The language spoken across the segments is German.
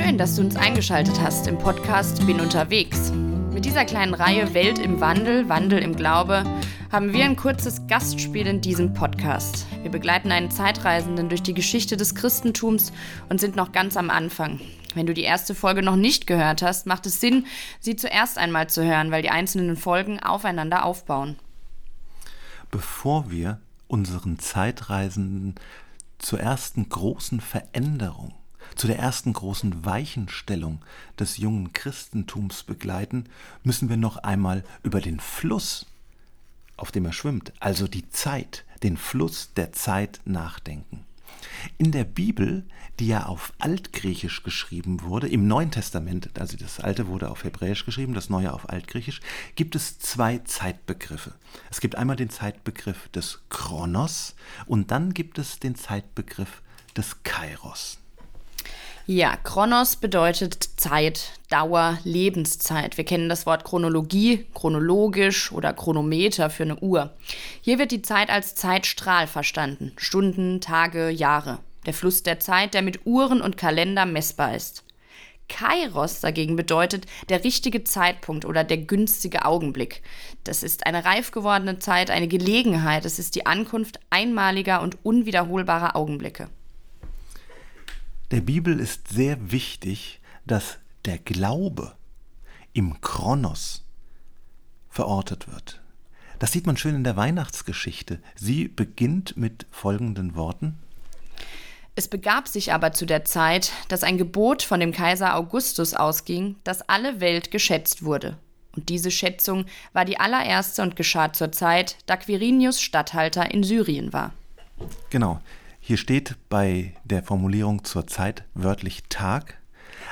Schön, dass du uns eingeschaltet hast im Podcast Bin unterwegs. Mit dieser kleinen Reihe Welt im Wandel, Wandel im Glaube haben wir ein kurzes Gastspiel in diesem Podcast. Wir begleiten einen Zeitreisenden durch die Geschichte des Christentums und sind noch ganz am Anfang. Wenn du die erste Folge noch nicht gehört hast, macht es Sinn, sie zuerst einmal zu hören, weil die einzelnen Folgen aufeinander aufbauen. Bevor wir unseren Zeitreisenden zur ersten großen Veränderung, zu der ersten großen Weichenstellung des jungen Christentums begleiten, müssen wir noch einmal über den Fluss, auf dem er schwimmt, also die Zeit, den Fluss der Zeit nachdenken. In der Bibel, die ja auf Altgriechisch geschrieben wurde, im Neuen Testament, also das Alte wurde auf Hebräisch geschrieben, das Neue auf Altgriechisch, gibt es zwei Zeitbegriffe. Es gibt einmal den Zeitbegriff des Chronos und dann gibt es den Zeitbegriff des Kairos. Ja, Chronos bedeutet Zeit, Dauer, Lebenszeit. Wir kennen das Wort Chronologie, chronologisch oder Chronometer für eine Uhr. Hier wird die Zeit als Zeitstrahl verstanden. Stunden, Tage, Jahre. Der Fluss der Zeit, der mit Uhren und Kalender messbar ist. Kairos dagegen bedeutet der richtige Zeitpunkt oder der günstige Augenblick. Das ist eine reif gewordene Zeit, eine Gelegenheit. Es ist die Ankunft einmaliger und unwiederholbarer Augenblicke. Der Bibel ist sehr wichtig, dass der Glaube im Kronos verortet wird. Das sieht man schön in der Weihnachtsgeschichte. Sie beginnt mit folgenden Worten. Es begab sich aber zu der Zeit, dass ein Gebot von dem Kaiser Augustus ausging, dass alle Welt geschätzt wurde. Und diese Schätzung war die allererste und geschah zur Zeit, da Quirinius Statthalter in Syrien war. Genau. Hier steht bei der Formulierung zur Zeit wörtlich Tag,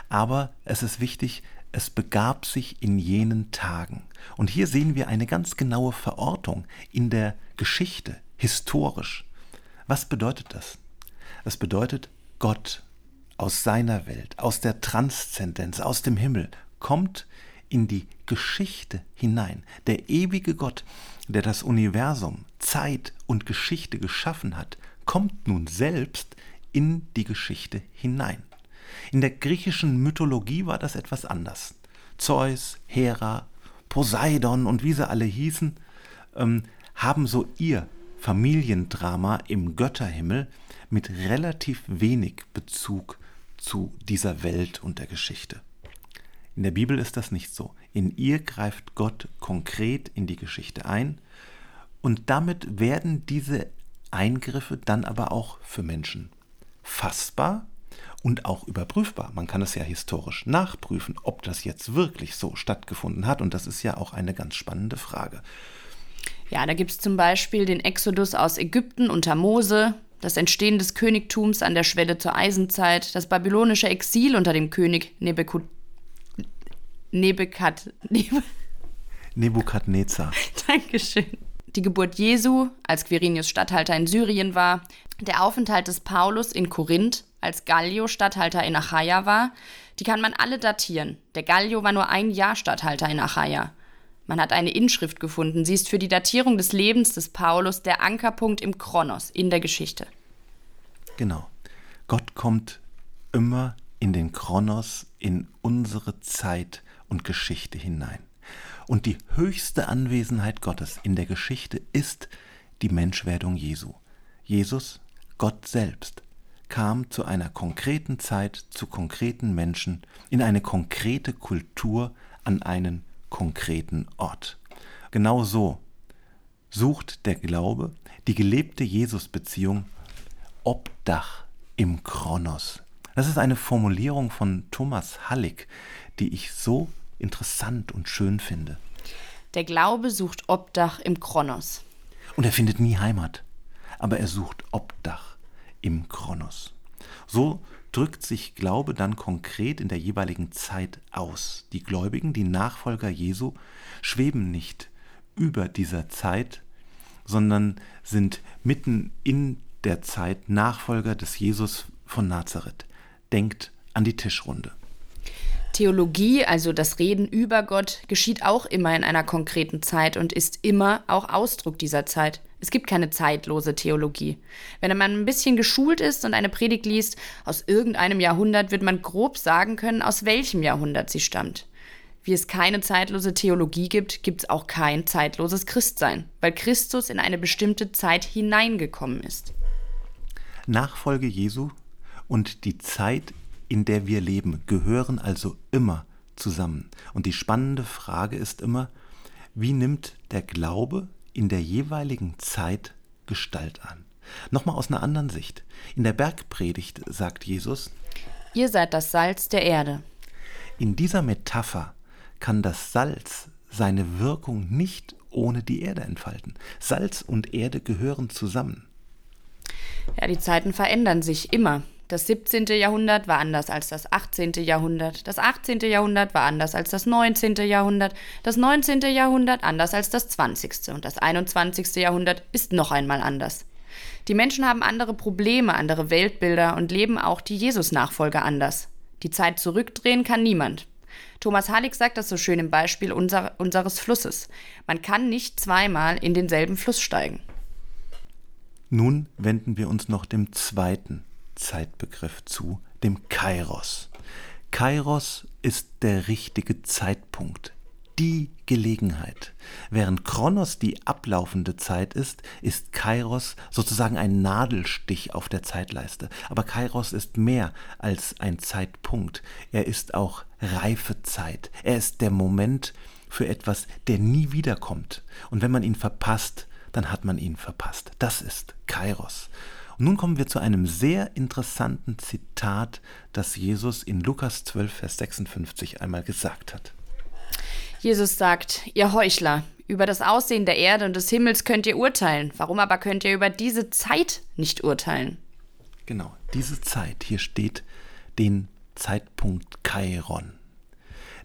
aber es ist wichtig, es begab sich in jenen Tagen. Und hier sehen wir eine ganz genaue Verortung in der Geschichte, historisch. Was bedeutet das? Das bedeutet, Gott aus seiner Welt, aus der Transzendenz, aus dem Himmel, kommt in die Geschichte hinein. Der ewige Gott, der das Universum, Zeit und Geschichte geschaffen hat, kommt nun selbst in die Geschichte hinein. In der griechischen Mythologie war das etwas anders. Zeus, Hera, Poseidon und wie sie alle hießen, ähm, haben so ihr Familiendrama im Götterhimmel mit relativ wenig Bezug zu dieser Welt und der Geschichte. In der Bibel ist das nicht so. In ihr greift Gott konkret in die Geschichte ein und damit werden diese Eingriffe dann aber auch für Menschen fassbar und auch überprüfbar. Man kann es ja historisch nachprüfen, ob das jetzt wirklich so stattgefunden hat. Und das ist ja auch eine ganz spannende Frage. Ja, da gibt es zum Beispiel den Exodus aus Ägypten unter Mose, das Entstehen des Königtums an der Schwelle zur Eisenzeit, das babylonische Exil unter dem König Nebekut Nebekat Neb Nebukadnezar. Dankeschön die Geburt Jesu, als Quirinius Statthalter in Syrien war, der Aufenthalt des Paulus in Korinth, als Gallio Statthalter in Achaia war, die kann man alle datieren. Der Gallio war nur ein Jahr Statthalter in Achaia. Man hat eine Inschrift gefunden. Sie ist für die Datierung des Lebens des Paulus der Ankerpunkt im Kronos, in der Geschichte. Genau. Gott kommt immer in den Kronos, in unsere Zeit und Geschichte hinein. Und die höchste Anwesenheit Gottes in der Geschichte ist die Menschwerdung Jesu. Jesus, Gott selbst, kam zu einer konkreten Zeit, zu konkreten Menschen, in eine konkrete Kultur, an einen konkreten Ort. Genau so sucht der Glaube die gelebte Jesus-Beziehung Obdach im Kronos. Das ist eine Formulierung von Thomas Hallig, die ich so interessant und schön finde. Der Glaube sucht Obdach im Kronos. Und er findet nie Heimat, aber er sucht Obdach im Kronos. So drückt sich Glaube dann konkret in der jeweiligen Zeit aus. Die Gläubigen, die Nachfolger Jesu, schweben nicht über dieser Zeit, sondern sind mitten in der Zeit Nachfolger des Jesus von Nazareth. Denkt an die Tischrunde. Theologie, also das Reden über Gott, geschieht auch immer in einer konkreten Zeit und ist immer auch Ausdruck dieser Zeit. Es gibt keine zeitlose Theologie. Wenn man ein bisschen geschult ist und eine Predigt liest, aus irgendeinem Jahrhundert wird man grob sagen können, aus welchem Jahrhundert sie stammt. Wie es keine zeitlose Theologie gibt, gibt es auch kein zeitloses Christsein, weil Christus in eine bestimmte Zeit hineingekommen ist. Nachfolge Jesu und die Zeit, in der wir leben, gehören also immer zusammen. Und die spannende Frage ist immer, wie nimmt der Glaube in der jeweiligen Zeit Gestalt an? Nochmal aus einer anderen Sicht. In der Bergpredigt sagt Jesus, Ihr seid das Salz der Erde. In dieser Metapher kann das Salz seine Wirkung nicht ohne die Erde entfalten. Salz und Erde gehören zusammen. Ja, die Zeiten verändern sich immer. Das 17. Jahrhundert war anders als das 18. Jahrhundert. Das 18. Jahrhundert war anders als das 19. Jahrhundert. Das 19. Jahrhundert anders als das 20. Und das 21. Jahrhundert ist noch einmal anders. Die Menschen haben andere Probleme, andere Weltbilder und leben auch die Jesus-Nachfolger anders. Die Zeit zurückdrehen kann niemand. Thomas Hallig sagt das so schön im Beispiel unser, unseres Flusses. Man kann nicht zweimal in denselben Fluss steigen. Nun wenden wir uns noch dem zweiten Zeitbegriff zu, dem Kairos. Kairos ist der richtige Zeitpunkt, die Gelegenheit. Während Kronos die ablaufende Zeit ist, ist Kairos sozusagen ein Nadelstich auf der Zeitleiste. Aber Kairos ist mehr als ein Zeitpunkt. Er ist auch Reifezeit. Er ist der Moment für etwas, der nie wiederkommt. Und wenn man ihn verpasst, dann hat man ihn verpasst. Das ist Kairos. Und nun kommen wir zu einem sehr interessanten Zitat, das Jesus in Lukas 12, Vers 56 einmal gesagt hat. Jesus sagt, ihr Heuchler, über das Aussehen der Erde und des Himmels könnt ihr urteilen. Warum aber könnt ihr über diese Zeit nicht urteilen? Genau, diese Zeit, hier steht den Zeitpunkt Chiron.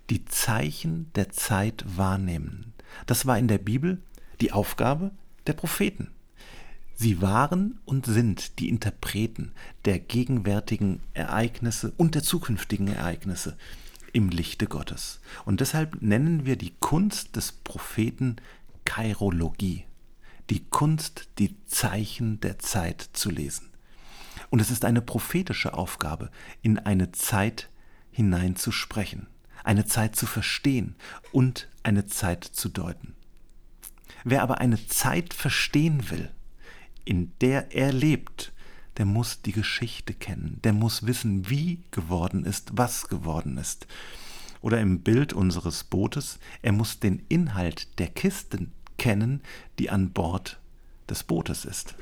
Die Zeichen der Zeit wahrnehmen. Das war in der Bibel die Aufgabe der Propheten. Sie waren und sind die Interpreten der gegenwärtigen Ereignisse und der zukünftigen Ereignisse im Lichte Gottes. Und deshalb nennen wir die Kunst des Propheten Kairologie, die Kunst, die Zeichen der Zeit zu lesen. Und es ist eine prophetische Aufgabe, in eine Zeit hineinzusprechen, eine Zeit zu verstehen und eine Zeit zu deuten. Wer aber eine Zeit verstehen will, in der er lebt, der muss die Geschichte kennen, der muss wissen, wie geworden ist, was geworden ist. Oder im Bild unseres Bootes, er muss den Inhalt der Kisten kennen, die an Bord des Bootes ist.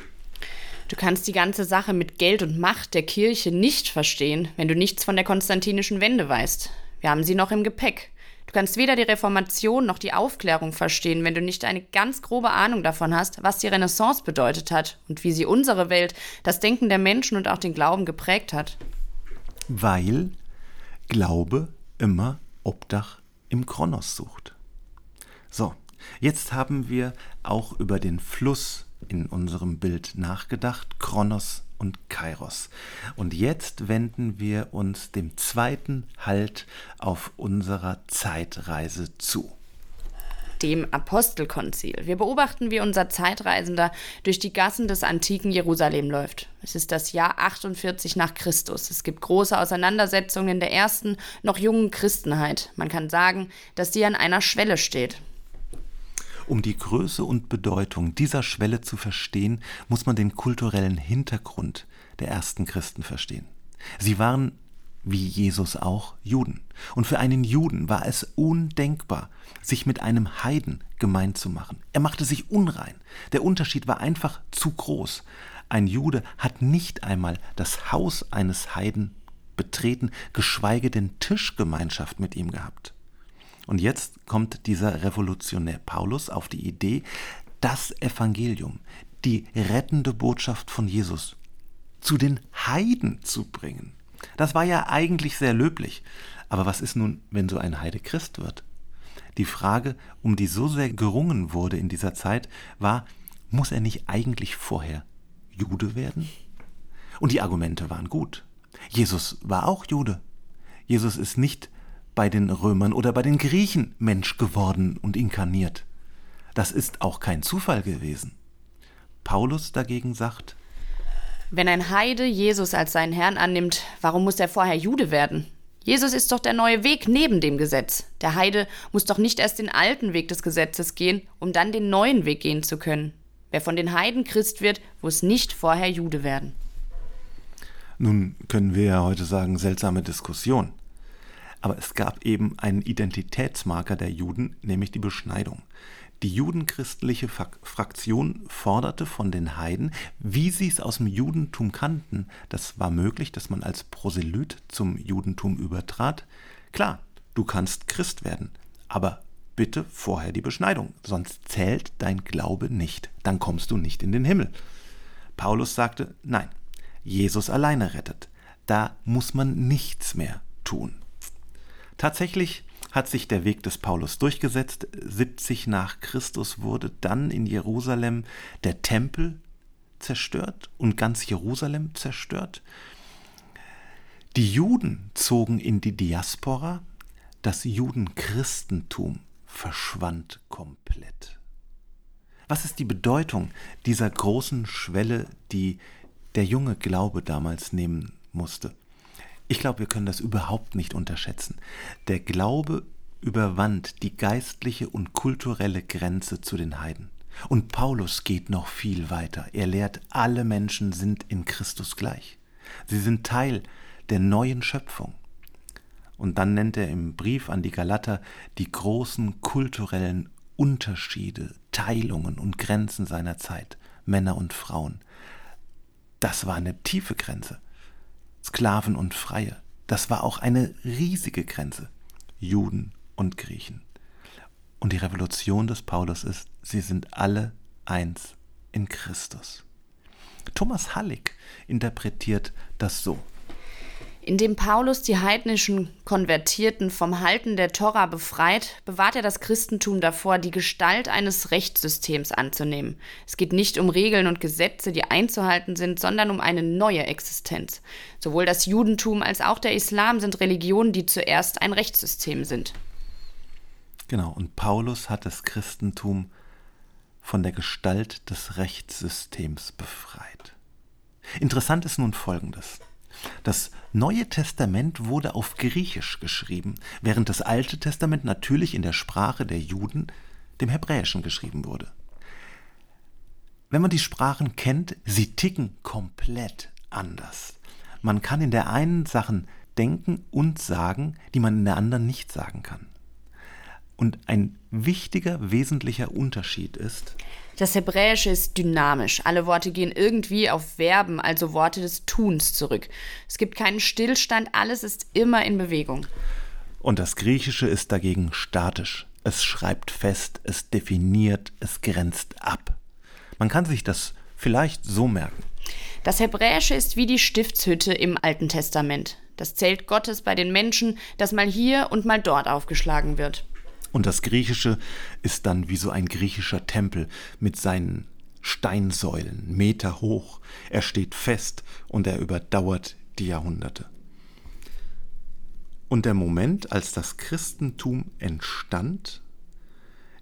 Du kannst die ganze Sache mit Geld und Macht der Kirche nicht verstehen, wenn du nichts von der konstantinischen Wende weißt. Wir haben sie noch im Gepäck. Du kannst weder die Reformation noch die Aufklärung verstehen, wenn du nicht eine ganz grobe Ahnung davon hast, was die Renaissance bedeutet hat und wie sie unsere Welt, das Denken der Menschen und auch den Glauben geprägt hat. Weil Glaube immer Obdach im Kronos sucht. So, jetzt haben wir auch über den Fluss in unserem Bild nachgedacht, Kronos und Kairos. Und jetzt wenden wir uns dem zweiten Halt auf unserer Zeitreise zu dem Apostelkonzil. Wir beobachten, wie unser Zeitreisender durch die Gassen des antiken Jerusalem läuft. Es ist das Jahr 48 nach Christus. Es gibt große Auseinandersetzungen in der ersten, noch jungen Christenheit. Man kann sagen, dass sie an einer Schwelle steht. Um die Größe und Bedeutung dieser Schwelle zu verstehen, muss man den kulturellen Hintergrund der ersten Christen verstehen. Sie waren, wie Jesus auch, Juden. Und für einen Juden war es undenkbar, sich mit einem Heiden gemein zu machen. Er machte sich unrein. Der Unterschied war einfach zu groß. Ein Jude hat nicht einmal das Haus eines Heiden betreten, geschweige denn Tischgemeinschaft mit ihm gehabt. Und jetzt kommt dieser Revolutionär Paulus auf die Idee, das Evangelium, die rettende Botschaft von Jesus zu den Heiden zu bringen. Das war ja eigentlich sehr löblich. Aber was ist nun, wenn so ein Heide Christ wird? Die Frage, um die so sehr gerungen wurde in dieser Zeit, war, muss er nicht eigentlich vorher Jude werden? Und die Argumente waren gut. Jesus war auch Jude. Jesus ist nicht bei den Römern oder bei den Griechen Mensch geworden und inkarniert. Das ist auch kein Zufall gewesen. Paulus dagegen sagt, wenn ein Heide Jesus als seinen Herrn annimmt, warum muss er vorher Jude werden? Jesus ist doch der neue Weg neben dem Gesetz. Der Heide muss doch nicht erst den alten Weg des Gesetzes gehen, um dann den neuen Weg gehen zu können. Wer von den Heiden Christ wird, muss nicht vorher Jude werden. Nun können wir ja heute sagen, seltsame Diskussion. Aber es gab eben einen Identitätsmarker der Juden, nämlich die Beschneidung. Die judenchristliche Fraktion forderte von den Heiden, wie sie es aus dem Judentum kannten, das war möglich, dass man als Proselyt zum Judentum übertrat. Klar, du kannst Christ werden, aber bitte vorher die Beschneidung, sonst zählt dein Glaube nicht, dann kommst du nicht in den Himmel. Paulus sagte, nein, Jesus alleine rettet, da muss man nichts mehr tun. Tatsächlich hat sich der Weg des Paulus durchgesetzt. 70 nach Christus wurde dann in Jerusalem der Tempel zerstört und ganz Jerusalem zerstört. Die Juden zogen in die Diaspora, das Judenchristentum verschwand komplett. Was ist die Bedeutung dieser großen Schwelle, die der junge Glaube damals nehmen musste? Ich glaube, wir können das überhaupt nicht unterschätzen. Der Glaube überwand die geistliche und kulturelle Grenze zu den Heiden. Und Paulus geht noch viel weiter. Er lehrt, alle Menschen sind in Christus gleich. Sie sind Teil der neuen Schöpfung. Und dann nennt er im Brief an die Galater die großen kulturellen Unterschiede, Teilungen und Grenzen seiner Zeit, Männer und Frauen. Das war eine tiefe Grenze. Sklaven und Freie. Das war auch eine riesige Grenze. Juden und Griechen. Und die Revolution des Paulus ist, sie sind alle eins in Christus. Thomas Hallig interpretiert das so. Indem Paulus die heidnischen Konvertierten vom Halten der Tora befreit, bewahrt er das Christentum davor, die Gestalt eines Rechtssystems anzunehmen. Es geht nicht um Regeln und Gesetze, die einzuhalten sind, sondern um eine neue Existenz. Sowohl das Judentum als auch der Islam sind Religionen, die zuerst ein Rechtssystem sind. Genau, und Paulus hat das Christentum von der Gestalt des Rechtssystems befreit. Interessant ist nun Folgendes. Das Neue Testament wurde auf Griechisch geschrieben, während das Alte Testament natürlich in der Sprache der Juden, dem Hebräischen, geschrieben wurde. Wenn man die Sprachen kennt, sie ticken komplett anders. Man kann in der einen Sachen denken und sagen, die man in der anderen nicht sagen kann. Und ein wichtiger, wesentlicher Unterschied ist, das Hebräische ist dynamisch. Alle Worte gehen irgendwie auf Verben, also Worte des Tuns zurück. Es gibt keinen Stillstand, alles ist immer in Bewegung. Und das Griechische ist dagegen statisch. Es schreibt fest, es definiert, es grenzt ab. Man kann sich das vielleicht so merken. Das Hebräische ist wie die Stiftshütte im Alten Testament. Das Zelt Gottes bei den Menschen, das mal hier und mal dort aufgeschlagen wird. Und das Griechische ist dann wie so ein griechischer Tempel mit seinen Steinsäulen, Meter hoch. Er steht fest und er überdauert die Jahrhunderte. Und der Moment, als das Christentum entstand,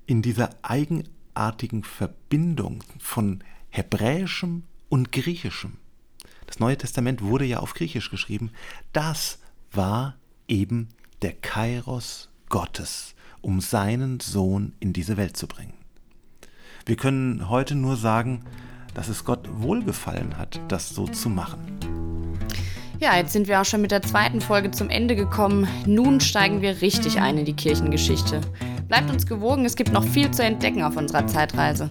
in dieser eigenartigen Verbindung von Hebräischem und Griechischem. Das Neue Testament wurde ja auf Griechisch geschrieben. Das war eben der Kairos Gottes, um seinen Sohn in diese Welt zu bringen. Wir können heute nur sagen, dass es Gott wohlgefallen hat, das so zu machen. Ja, jetzt sind wir auch schon mit der zweiten Folge zum Ende gekommen. Nun steigen wir richtig ein in die Kirchengeschichte. Bleibt uns gewogen, es gibt noch viel zu entdecken auf unserer Zeitreise.